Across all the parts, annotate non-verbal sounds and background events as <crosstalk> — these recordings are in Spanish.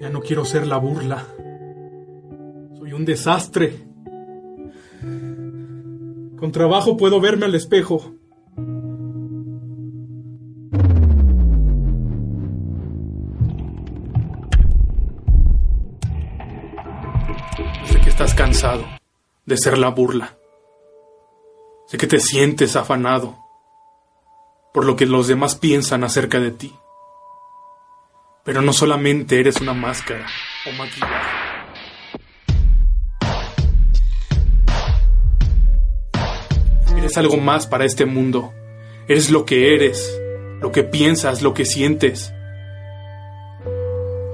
Ya no quiero ser la burla. Soy un desastre. Con trabajo puedo verme al espejo. Sé que estás cansado de ser la burla. Sé que te sientes afanado por lo que los demás piensan acerca de ti. Pero no solamente eres una máscara o maquillaje. Eres algo más para este mundo. Eres lo que eres, lo que piensas, lo que sientes.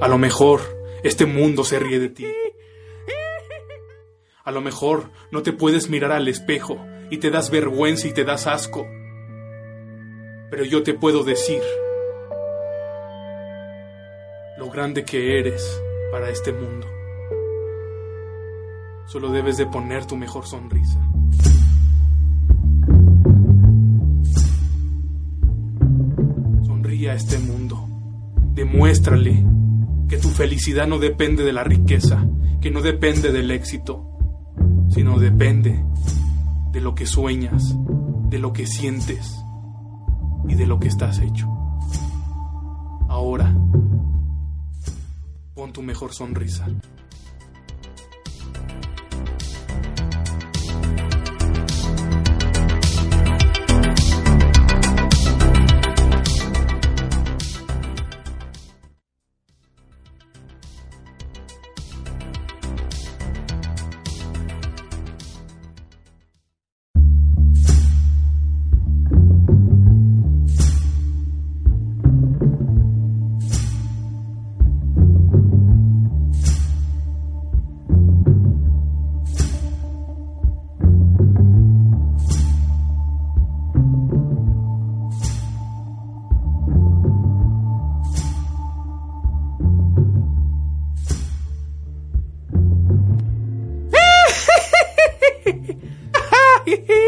A lo mejor este mundo se ríe de ti. A lo mejor no te puedes mirar al espejo y te das vergüenza y te das asco. Pero yo te puedo decir grande que eres para este mundo. Solo debes de poner tu mejor sonrisa. Sonríe a este mundo. Demuéstrale que tu felicidad no depende de la riqueza, que no depende del éxito, sino depende de lo que sueñas, de lo que sientes y de lo que estás hecho. Ahora, tu mejor sonrisa. bye. <laughs>